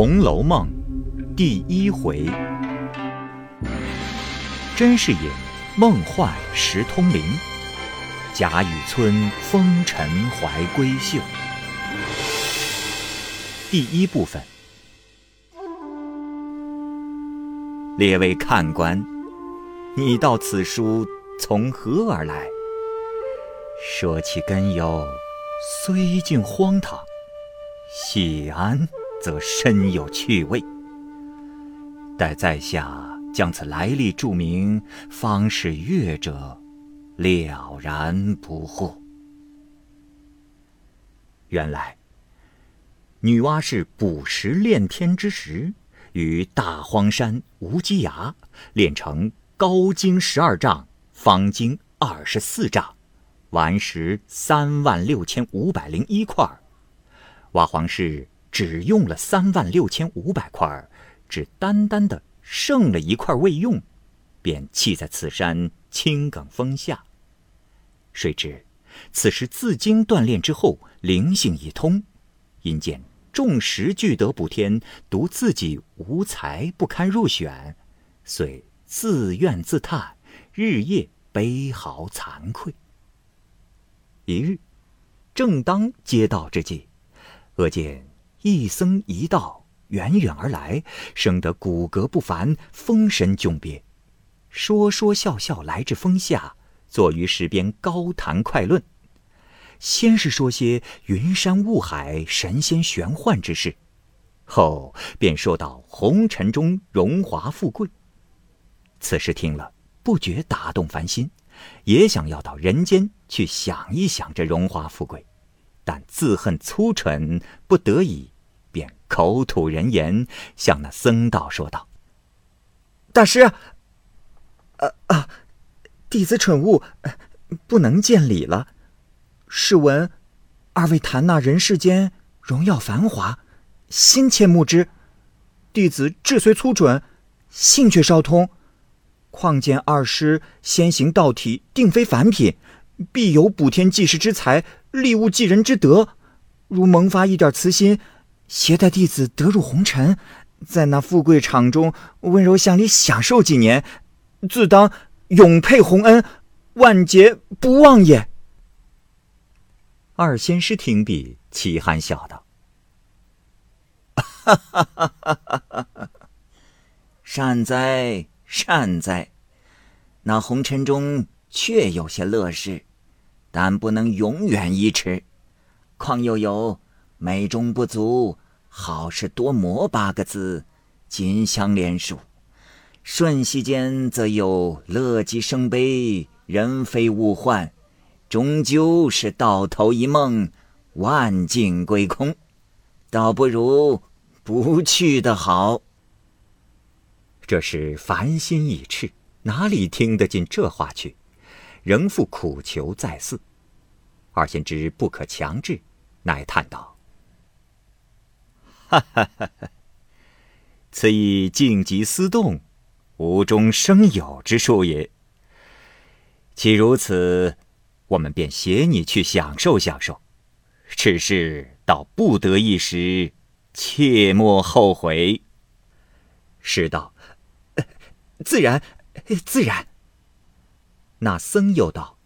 红楼梦》第一回，甄士隐梦幻识通灵，贾雨村风尘怀闺秀。第一部分，列位看官，你道此书从何而来？说起根由，虽竟荒唐，喜安则深有趣味。待在下将此来历注明，方使阅者了然不惑。原来，女娲是补时炼天之时，于大荒山无稽崖炼成高经十二丈，方经二十四丈，顽石三万六千五百零一块。娲皇氏只用了三万六千五百块，只单单的剩了一块未用，便弃在此山青埂峰下。谁知此时自经锻炼之后，灵性已通。因见众石俱得补天，独自己无才，不堪入选，遂自怨自叹，日夜悲嚎惭愧。一日，正当接道之际，恶见一僧一道远远而来，生得骨骼不凡，风神迥别，说说笑笑来至峰下，坐于石边高谈快论。先是说些云山雾海、神仙玄幻之事，后便说到红尘中荣华富贵。此时听了，不觉打动凡心，也想要到人间去想一想这荣华富贵，但自恨粗蠢，不得已，便口吐人言，向那僧道说道：“大师，啊啊，弟子蠢物，不能见礼了。”试闻，二位谈那人世间荣耀繁华，心切目之。弟子志虽粗蠢，性却稍通。况见二师先行道体，定非凡品，必有补天济世之才，利物济人之德。如萌发一点慈心，携带弟子得入红尘，在那富贵场中温柔乡里享受几年，自当永佩洪恩，万劫不忘也。二仙师听毕，齐憨笑道：“！善哉善哉！那红尘中确有些乐事，但不能永远一持。况又有‘美中不足，好事多磨’八个字，紧相连属。瞬息间，则有乐极生悲，人非物换。”终究是到头一梦，万境归空，倒不如不去的好。这是烦心已赤，哪里听得进这话去？仍复苦求再四。二仙知不可强制，乃叹道：“哈哈哈哈！此亦静极思动，无中生有之术也。既如此。”我们便携你去享受享受，只是到不得一时，切莫后悔。是道，自然，自然。那僧又道：“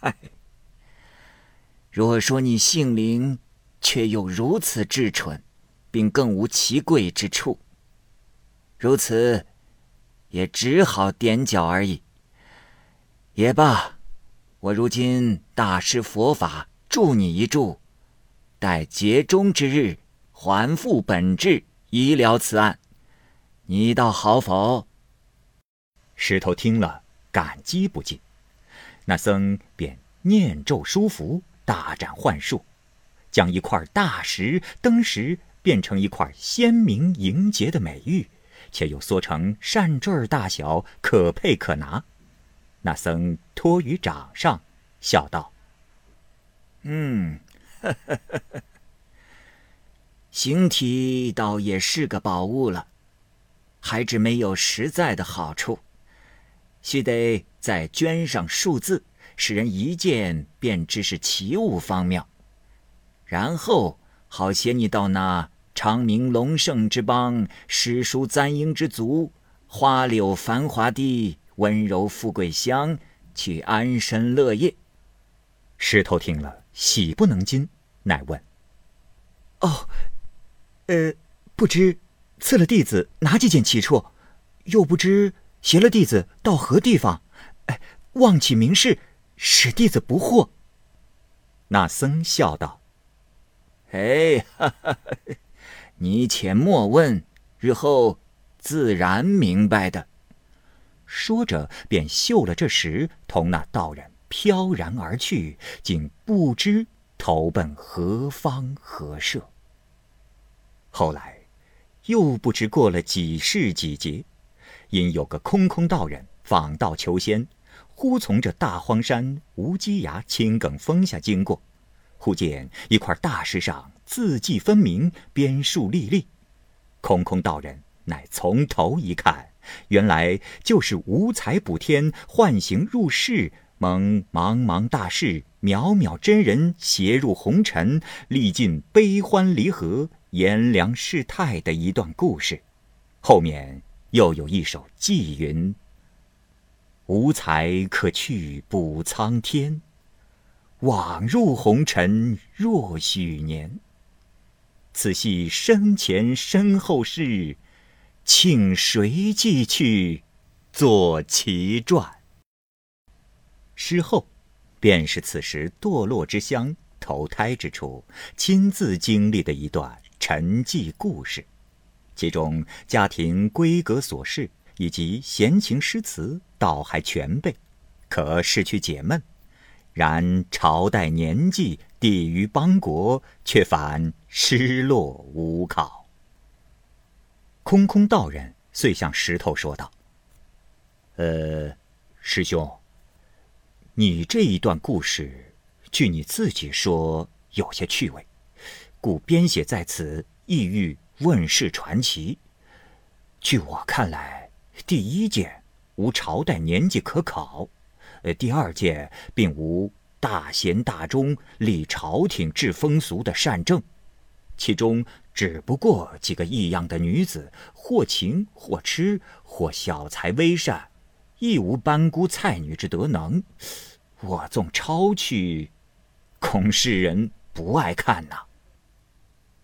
唉，若说你性灵，却又如此至纯，并更无其贵之处，如此，也只好踮脚而已。也罢。”我如今大施佛法，助你一助，待劫中之日，还复本质，医疗此案，你倒好否？石头听了，感激不尽。那僧便念咒书符，大展幻术，将一块大石登时变成一块鲜明莹洁的美玉，且又缩成扇坠大小，可佩可拿。那僧托于掌上，笑道：“嗯，形体倒也是个宝物了，还只没有实在的好处，须得再镌上数字，使人一见便知是奇物方妙，然后好携你到那昌明隆盛之邦，诗书簪缨之族，花柳繁华地，温柔富贵乡，去安身乐业。石头听了，喜不能禁，乃问：“哦，呃，不知赐了弟子哪几件奇处？又不知携了弟子到何地方？哎，望其明示，使弟子不惑。”那僧笑道：“哎，哈哈，你且莫问，日后自然明白的。”说着，便嗅了这时，同那道人飘然而去，竟不知投奔何方何社。后来，又不知过了几世几劫，因有个空空道人访道求仙。忽从这大荒山无稽崖青埂峰下经过，忽见一块大石上字迹分明，边树立立。空空道人乃从头一看，原来就是五彩补天，幻形入世，蒙茫茫大士渺渺真人携入红尘，历尽悲欢离合、炎凉世态的一段故事。后面又有一首寄云。无才可去补苍天，枉入红尘若许年。此系生前身后事，请谁记去作其传？诗后，便是此时堕落之乡、投胎之处，亲自经历的一段沉寂故事，其中家庭规格琐事。以及闲情诗词倒还全备，可是去解闷；然朝代年纪、地于邦国，却反失落无考。空空道人遂向石头说道：“呃，师兄，你这一段故事，据你自己说有些趣味，故编写在此，意欲问世传奇。据我看来。”第一件无朝代年纪可考，呃，第二件并无大贤大忠立朝廷治风俗的善政，其中只不过几个异样的女子，或情或痴，或小才微善，亦无班姑蔡女之德能。我纵抄去，恐世人不爱看呐。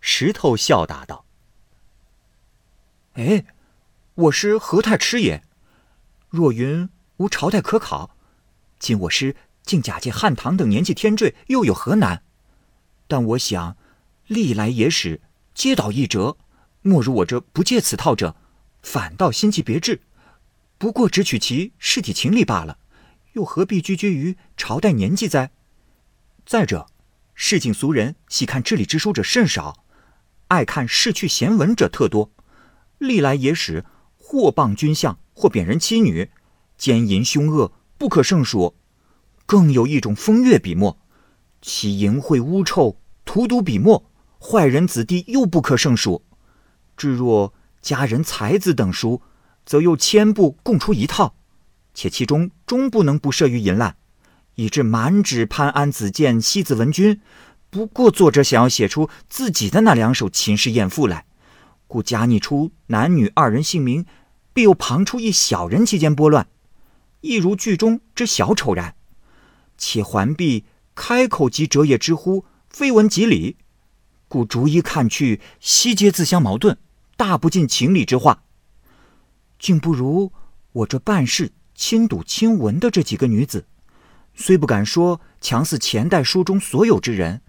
石头笑答道：“哎。”我师何太痴也？若云无朝代可考，今我师竟假借汉唐等年纪添缀，又有何难？但我想，历来野史皆导一辙，莫如我这不借此套者，反倒心气别致。不过只取其事体情理罢了，又何必拘拘于朝代年纪哉？再者，市井俗人喜看治理之书者甚少，爱看逝去闲文者特多。历来野史。或谤君相，或贬人妻女，奸淫凶恶不可胜数。更有一种风月笔墨，其淫秽污臭、荼毒笔墨，坏人子弟又不可胜数。至若佳人才子等书，则又千部共出一套，且其中终不能不涉于淫滥，以致满纸潘安子建、西子文君。不过作者想要写出自己的那两首秦氏艳赋来，故加拟出男女二人姓名。必又旁出一小人其间拨乱，亦如剧中之小丑然。且环璧开口即折也之乎，非文即理，故逐一看去，悉皆自相矛盾，大不尽情理之话。竟不如我这办事亲睹亲闻的这几个女子，虽不敢说强似前代书中所有之人，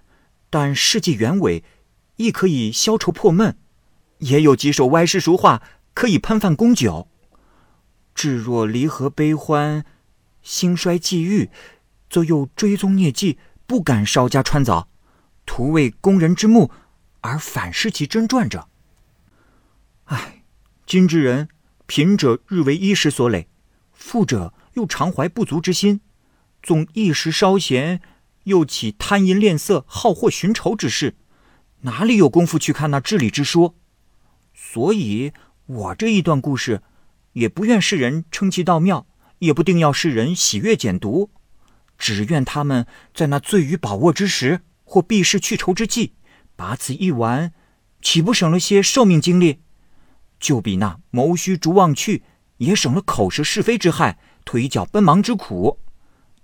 但事迹原委，亦可以消愁破闷。也有几首歪诗俗话。可以喷饭供酒，至若离合悲欢、兴衰际遇，则又追踪孽迹，不敢稍加穿凿，徒为工人之目，而反失其真传者。唉，今之人，贫者日为衣食所累，富者又常怀不足之心，纵一时稍闲，又起贪淫恋色、好货寻仇之事，哪里有功夫去看那治理之说？所以。我这一段故事，也不愿世人称其道妙，也不定要世人喜悦简读，只愿他们在那醉于宝握之时，或避世去愁之际，把此一玩，岂不省了些寿命精力？就比那谋虚逐妄去，也省了口舌是非之害，腿脚奔忙之苦。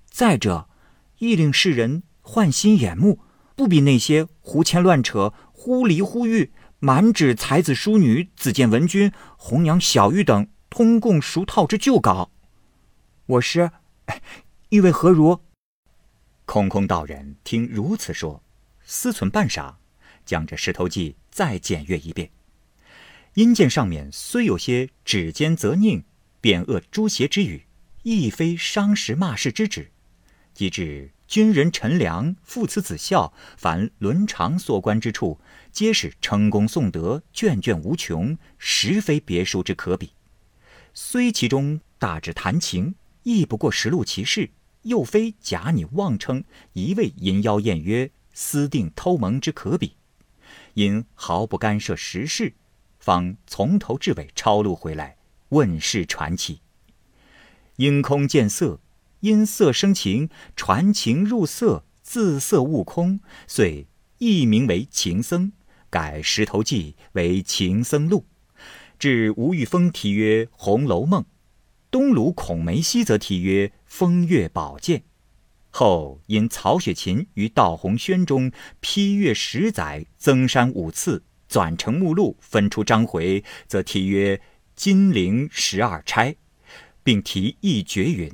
再者，亦令世人换心眼目，不比那些胡牵乱扯、忽离忽遇、满纸才子淑女、子建文君、红娘小玉等通共熟套之旧稿。我师，意味何如？空空道人听如此说，思忖半晌，将这《石头记》再检阅一遍。因见上面虽有些指尖责佞、贬恶诛邪之语，亦非伤时骂世之旨。即至军人陈良、父慈子孝，凡伦常所关之处，皆是称功颂德，卷卷无穷，实非别书之可比。虽其中大致谈情，亦不过实录其事，又非假拟妄称，一味淫妖艳约、私定偷蒙之可比。因毫不干涉时事。方从头至尾抄录回来，问世传奇。因空见色，因色生情，传情入色，自色悟空，遂易名为《情僧》，改《石头记》为《情僧录》。至吴玉峰题曰《红楼梦》，东鲁孔梅溪则题曰《风月宝鉴》。后因曹雪芹于道洪轩中批阅十载，增删五次。纂成目录，分出章回，则题曰《金陵十二钗》，并题一绝云：“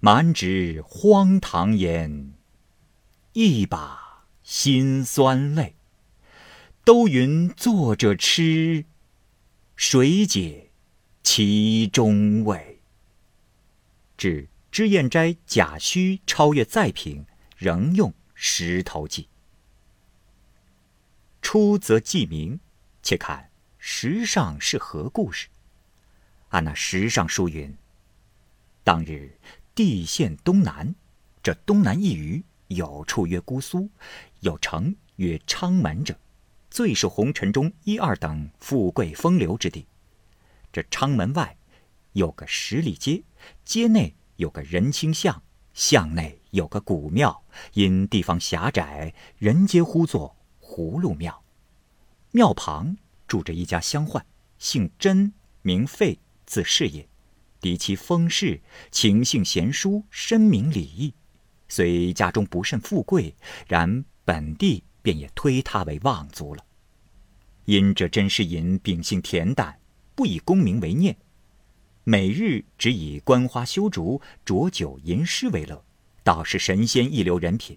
满纸荒唐言，一把辛酸泪。都云作者痴，谁解其中味？”至脂砚斋贾虚超越再品，仍用石头记。出则记名，且看石上是何故事。按那石上书云：当日地陷东南，这东南一隅有处曰姑苏，有城曰昌门者，最是红尘中一二等富贵风流之地。这昌门外有个十里街，街内有个人清巷，巷内有个古庙，因地方狭窄，人皆呼作。葫芦庙，庙旁住着一家乡宦，姓甄，名费，字士也。敌其风氏，情性贤淑，深明礼义。虽家中不甚富贵，然本地便也推他为望族了。因这甄士隐秉性恬淡，不以功名为念，每日只以观花修竹、酌酒吟诗为乐，倒是神仙一流人品。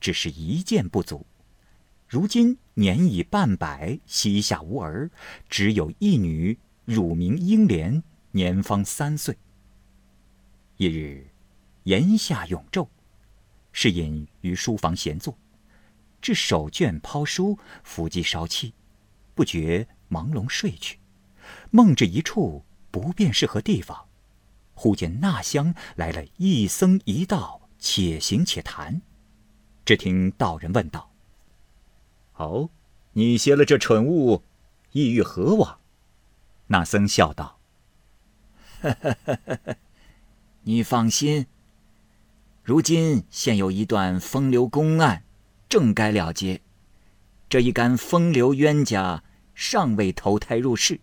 只是一件不足。如今年已半百，膝下无儿，只有一女，乳名英莲，年方三岁。一日，檐下永昼，是隐于书房闲坐，至手卷抛书，伏击烧气，不觉朦胧睡去。梦至一处，不便是何地方，忽见那厢来了一僧一道，且行且谈。只听道人问道。哦，你携了这蠢物，意欲何往？那僧笑道：“ 你放心，如今现有一段风流公案，正该了结。这一干风流冤家尚未投胎入世，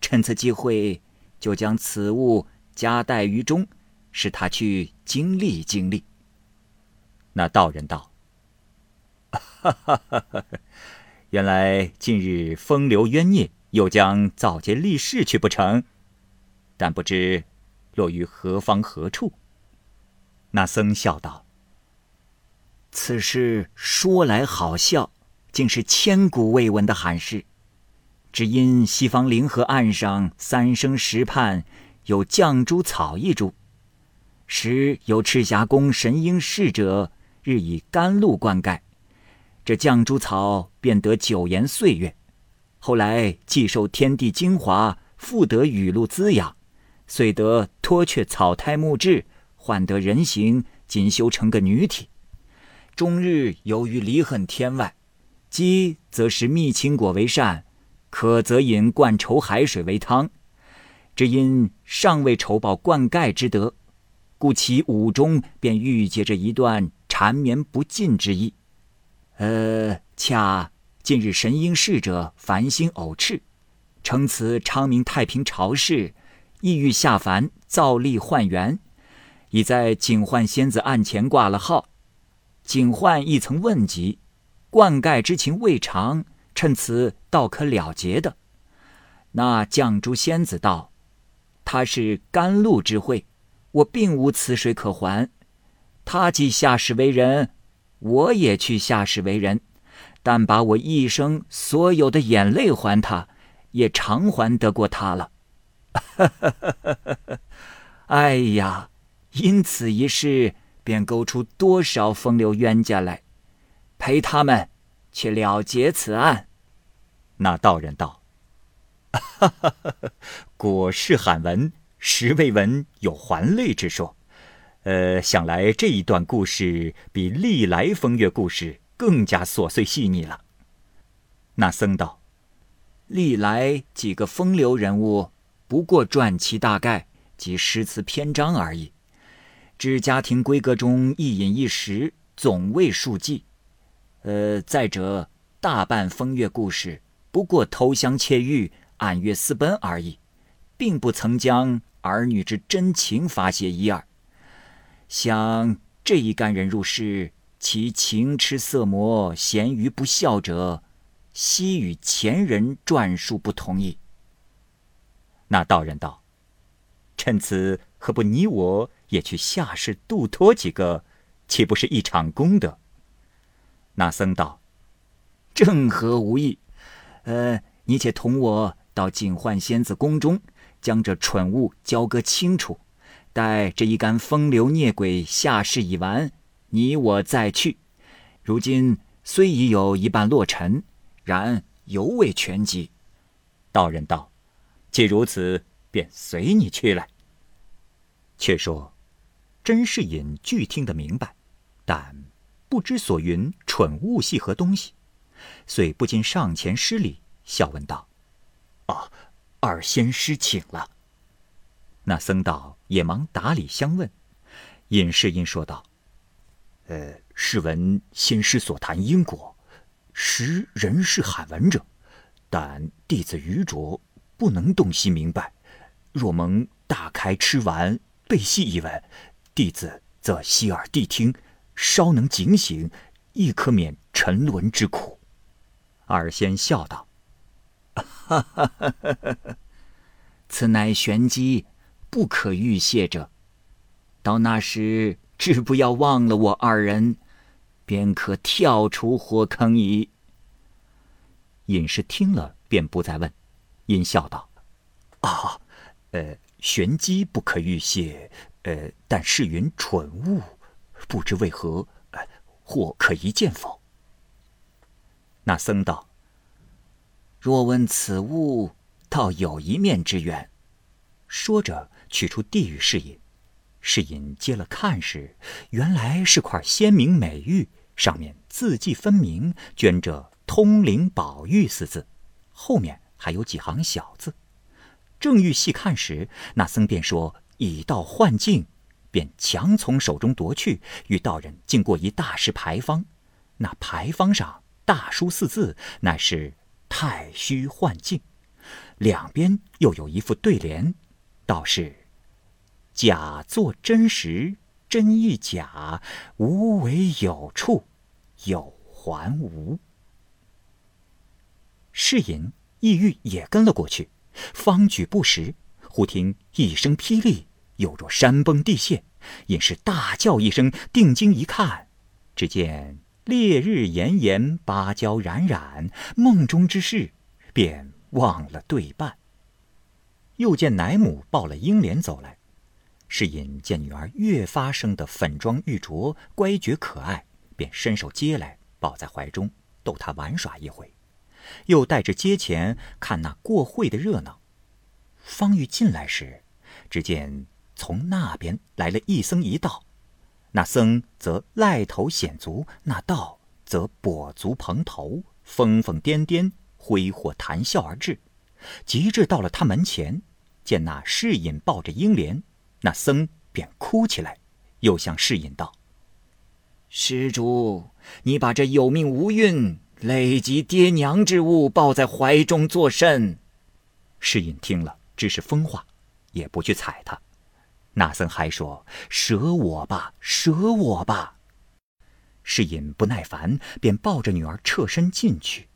趁此机会，就将此物夹带于中，使他去经历经历。”那道人道。哈哈哈！哈原来近日风流冤孽又将造节立誓去不成？但不知落于何方何处？那僧笑道：“此事说来好笑，竟是千古未闻的罕事。只因西方灵河岸上三生石畔有绛珠草一株，时有赤霞宫神瑛侍者日以甘露灌溉。”这绛珠草便得九延岁月，后来既受天地精华，复得雨露滋养，遂得脱却草胎木质，换得人形，仅修成个女体。终日由于离恨天外，饥则食蜜青果为膳，渴则饮灌稠海水为汤。只因尚未酬报灌溉之德，故其五中便郁结着一段缠绵不尽之意。呃，恰近日神瑛侍者繁星偶赤，称此昌明太平朝事，意欲下凡造历换元，已在警幻仙子案前挂了号。警幻亦曾问及，灌溉之情未尝，趁此倒可了结的。那绛珠仙子道：“他是甘露之惠，我并无此水可还。他既下世为人，我也去下世为人。但把我一生所有的眼泪还他，也偿还得过他了。哎呀，因此一事，便勾出多少风流冤家来，陪他们去了结此案。”那道人道。哈哈哈！果是罕闻，实未闻有还泪之说。呃，想来这一段故事比历来风月故事更加琐碎细腻了。那僧道：“历来几个风流人物，不过传其大概及诗词篇章而已。至家庭闺阁中一饮一食，总未数计。呃，再者，大半风月故事不过偷香窃玉。”暗月私奔而已，并不曾将儿女之真情发泄一二。想这一干人入世，其情痴色魔、咸鱼不孝者，悉与前人传述不同意。那道人道：“趁此，何不你我也去下世度脱几个，岂不是一场功德？”那僧道：“正合无意。呃，你且同我。”到警幻仙子宫中，将这蠢物交割清楚。待这一干风流孽鬼下世已完，你我再去。如今虽已有一半落尘，然犹未全集。道人道：“既如此，便随你去来。”却说，甄士隐俱听得明白，但不知所云蠢物系何东西，遂不禁上前施礼，笑问道。啊，二仙师请了。那僧道也忙打礼相问。尹世音说道：“呃，试闻仙师所谈因果，实人世罕闻者，但弟子愚拙，不能洞悉明白。若蒙大开吃完，背细一问，弟子则洗耳谛听，稍能警醒，亦可免沉沦之苦。”二仙笑道。哈哈哈哈！此乃玄机，不可预泄者。到那时，只不要忘了我二人，便可跳出火坑矣。隐士听了，便不再问，因笑道：“啊，呃，玄机不可预泄，呃，但是云蠢物，不知为何，或可一见否？”那僧道。若问此物，倒有一面之缘。说着，取出地狱侍隐。侍隐接了看时，原来是块鲜明美玉，上面字迹分明，镌着“通灵宝玉”四字，后面还有几行小字。正欲细看时，那僧便说：“已到幻境。”便强从手中夺去，与道人经过一大石牌坊。那牌坊上大书四字，乃是。太虚幻境，两边又有一副对联，道是：“假作真实，真亦假；无为有处，有还无。”是隐意欲也跟了过去，方举步时，忽听一声霹雳，有若山崩地陷，隐是大叫一声，定睛一看，只见。烈日炎炎，芭蕉冉冉，梦中之事便忘了对半。又见奶母抱了英莲走来，是隐见女儿越发生得粉妆玉琢，乖觉可爱，便伸手接来，抱在怀中，逗她玩耍一回，又带着街前看那过会的热闹。方玉进来时，只见从那边来了一僧一道。那僧则赖头显足，那道则跛足蓬头，疯疯癫癫，挥霍谈笑而至。及至到了他门前，见那侍隐抱着英莲，那僧便哭起来，又向侍隐道：“施主，你把这有命无运累及爹娘之物，抱在怀中作甚？世隐听了，只是疯话，也不去睬他。那僧还说：“舍我吧，舍我吧。”世隐不耐烦，便抱着女儿侧身进去。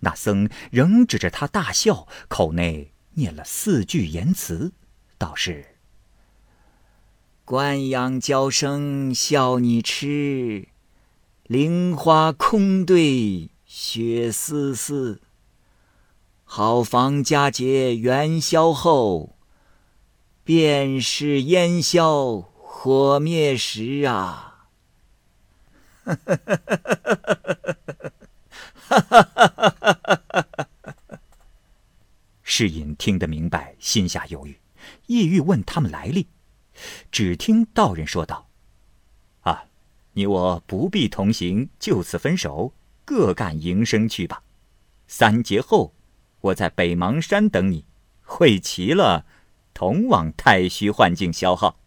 那僧仍指着他大笑，口内念了四句言辞，道是：“官羊娇生笑你痴，菱花空对雪丝丝，好房佳节元宵后，便是烟消火灭时啊！哈哈哈哈哈！哈哈哈哈哈！哈哈哈哈哈！哈哈哈哈哈！世隐听得明白，心下犹豫，意欲问他们来历，只听道人说道。你我不必同行，就此分手，各干营生去吧。三节后，我在北邙山等你，会齐了，同往太虚幻境消耗。”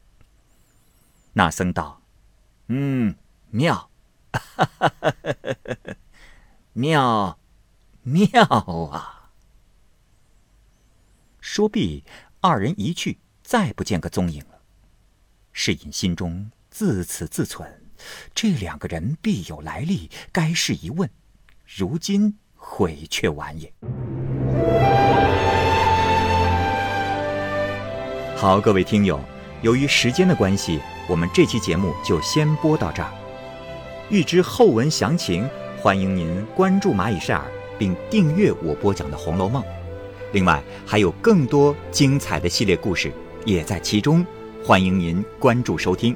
那僧道：“嗯，妙。”哈哈哈！哈妙，妙啊！说毕，二人一去，再不见个踪影了。世隐心中自此自忖：这两个人必有来历，该是一问。如今悔却晚也。好，各位听友，由于时间的关系，我们这期节目就先播到这儿。欲知后文详情，欢迎您关注蚂蚁晒尔，并订阅我播讲的《红楼梦》。另外，还有更多精彩的系列故事也在其中，欢迎您关注收听。